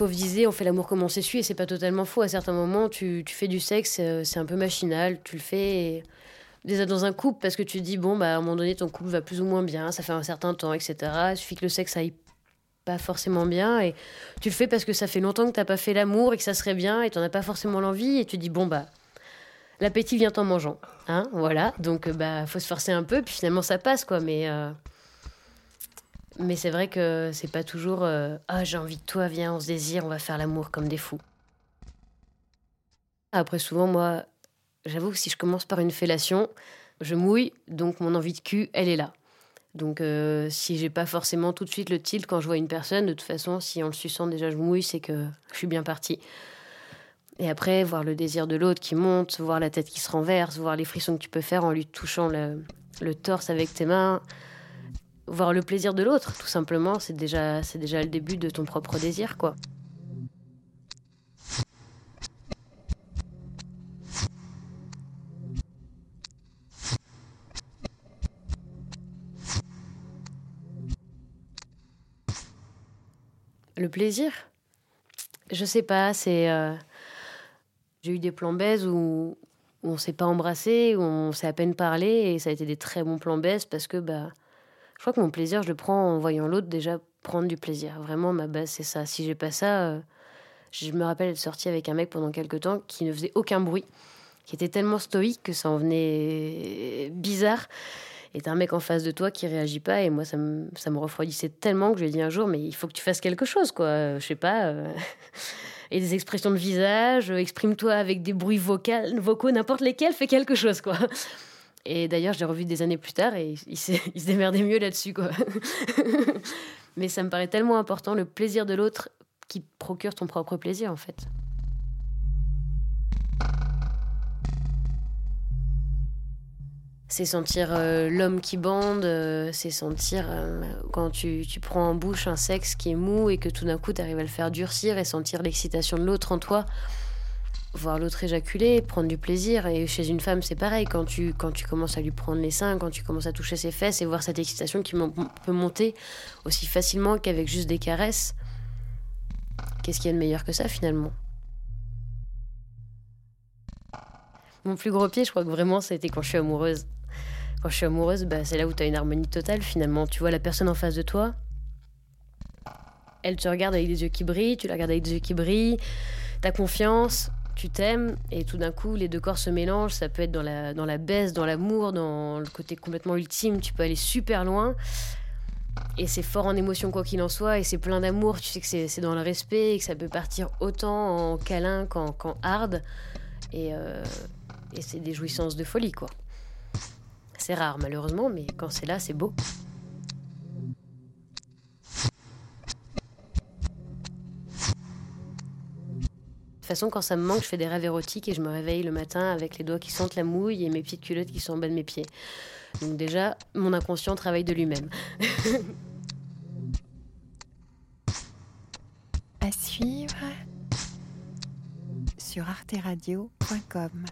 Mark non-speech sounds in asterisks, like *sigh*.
fauve disait on fait l'amour comme on s'essuie et c'est pas totalement faux. À certains moments, tu, fais du sexe, euh, c'est un peu machinal, tu le fais déjà dans un couple parce que tu te dis bon bah à un moment donné ton couple va plus ou moins bien, ça fait un certain temps, etc. Il suffit que le sexe aille pas forcément bien et tu le fais parce que ça fait longtemps que t'as pas fait l'amour et que ça serait bien et t'en as pas forcément l'envie et tu te dis bon bah l'appétit vient en mangeant, hein, voilà. Donc euh, bah faut se forcer un peu puis finalement ça passe quoi, mais euh, mais c'est vrai que c'est pas toujours euh, ah j'ai envie de toi, viens, on se désire, on va faire l'amour comme des fous. Après souvent moi, j'avoue que si je commence par une fellation, je mouille, donc mon envie de cul, elle est là. Donc euh, si j'ai pas forcément tout de suite le tilt quand je vois une personne, de toute façon, si en le suçant déjà je mouille, c'est que je suis bien partie. Et après, voir le désir de l'autre qui monte, voir la tête qui se renverse, voir les frissons que tu peux faire en lui touchant le, le torse avec tes mains, voir le plaisir de l'autre, tout simplement, c'est déjà, le début de ton propre désir, quoi. Le plaisir? Je sais pas, c'est. euh, J'ai eu des plans baise où, où on s'est pas embrassé, où on s'est à peine parlé, et ça a été des très bons plans baise parce que bah, je crois que mon plaisir, je le prends en voyant l'autre déjà prendre du plaisir. Vraiment, ma base, c'est ça. Si j'ai pas ça, euh, je me rappelle être sortie avec un mec pendant quelques temps qui ne faisait aucun bruit, qui était tellement stoïque que ça en venait bizarre. Et t'as un mec en face de toi qui réagit pas, et moi, ça me, ça me refroidissait tellement que je lui ai dit un jour, mais il faut que tu fasses quelque chose, quoi. Euh, Je sais pas. euh, *laughs* Et des expressions de visage, exprime-toi avec des bruits vocaux, vocaux n'importe lesquels, fais quelque chose, quoi. Et d'ailleurs, je l'ai revu des années plus tard et il *laughs* il se démerdait mieux là-dessus, quoi. *laughs* Mais ça me paraît tellement important, le plaisir de l'autre qui procure ton propre plaisir, en fait. C'est sentir euh, l'homme qui bande, euh, c'est sentir euh, quand tu, tu prends en bouche un sexe qui est mou et que tout d'un coup tu arrives à le faire durcir et sentir l'excitation de l'autre en toi. Voir l'autre éjaculer, prendre du plaisir. Et chez une femme, c'est pareil. Quand tu, quand tu commences à lui prendre les seins, quand tu commences à toucher ses fesses et voir cette excitation qui peut monter aussi facilement qu'avec juste des caresses, qu'est-ce qu'il y a de meilleur que ça finalement? Mon plus gros pied, je crois que vraiment, c'était quand je suis amoureuse. Quand je suis amoureuse, bah, c'est là où tu as une harmonie totale finalement. Tu vois la personne en face de toi, elle te regarde avec des yeux qui brillent, tu la regardes avec des yeux qui brillent, t'as confiance, tu t'aimes, et tout d'un coup, les deux corps se mélangent. Ça peut être dans la, dans la baisse, dans l'amour, dans le côté complètement ultime, tu peux aller super loin. Et c'est fort en émotion quoi qu'il en soit, et c'est plein d'amour, tu sais que c'est dans le respect, et que ça peut partir autant en câlin qu'en qu'en hard. Et, euh, et c'est des jouissances de folie, quoi. C'est rare, malheureusement, mais quand c'est là, c'est beau. Façon, quand ça me manque, je fais des rêves érotiques et je me réveille le matin avec les doigts qui sentent la mouille et mes petites culottes qui sont en bas de mes pieds. Donc déjà, mon inconscient travaille de lui-même. *laughs* À suivre sur arteradio.com.